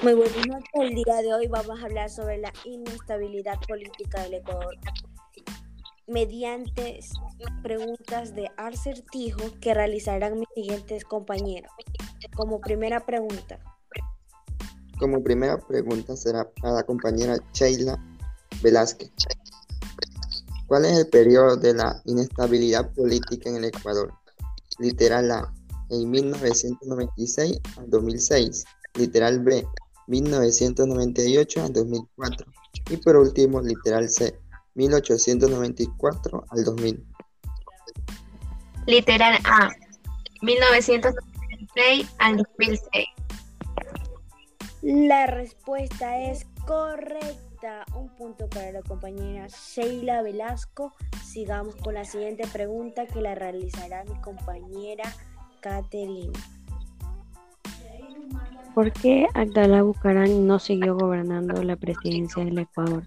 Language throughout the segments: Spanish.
Muy buenas noches. El día de hoy vamos a hablar sobre la inestabilidad política del Ecuador mediante preguntas de acertijo que realizarán mis siguientes compañeros. Como primera pregunta. Como primera pregunta será para la compañera Sheila Velázquez. ¿Cuál es el periodo de la inestabilidad política en el Ecuador? Literal A, en 1996 a 2006. Literal B, 1998 a 2004. Y por último, literal C, 1894 al 2000. Literal A, 1996 al 2006. La respuesta es correcta. Un punto para la compañera Sheila Velasco. Sigamos con la siguiente pregunta que la realizará mi compañera Caterina. ¿Por qué Abdalá Bucarán no siguió gobernando la presidencia del Ecuador?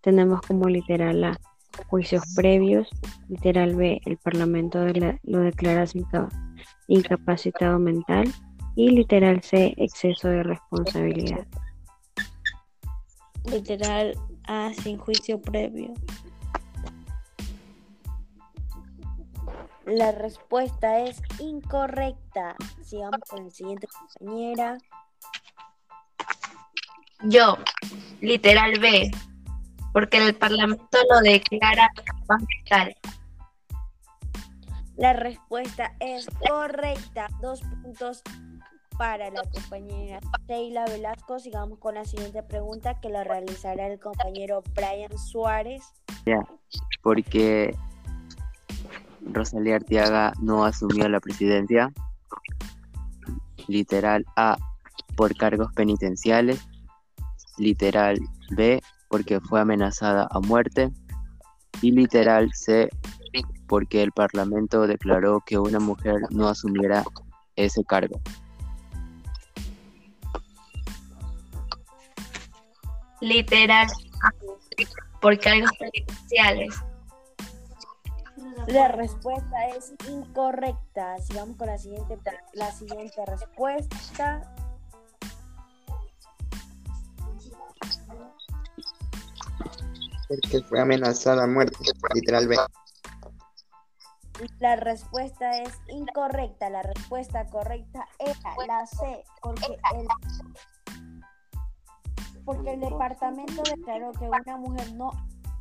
Tenemos como literal A, juicios previos, literal B, el Parlamento lo declara incapacitado mental y literal C, exceso de responsabilidad. Literal A, sin juicio previo. La respuesta es incorrecta. Sigamos con la siguiente compañera. Yo, literal B, porque el Parlamento lo declara mental. La respuesta es correcta. Dos puntos para la compañera Sheila Velasco. Sigamos con la siguiente pregunta que la realizará el compañero Brian Suárez. Ya, porque Rosalía Arteaga no asumió la presidencia. Literal A, por cargos penitenciales. Literal B, porque fue amenazada a muerte. Y literal C, porque el Parlamento declaró que una mujer no asumiera ese cargo. Literal por cargos penitenciales. La respuesta es incorrecta. Sigamos con la siguiente, la siguiente respuesta. Porque fue amenazada a muerte, literalmente. La respuesta es incorrecta. La respuesta correcta es la C, porque el, porque el departamento declaró que una mujer no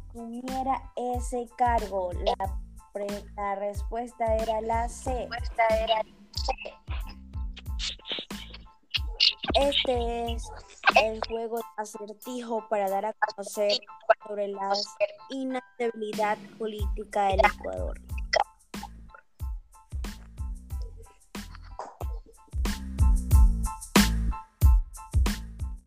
asumiera ese cargo. La la respuesta era la C. Este es el juego de acertijo para dar a conocer sobre la inestabilidad política del Ecuador.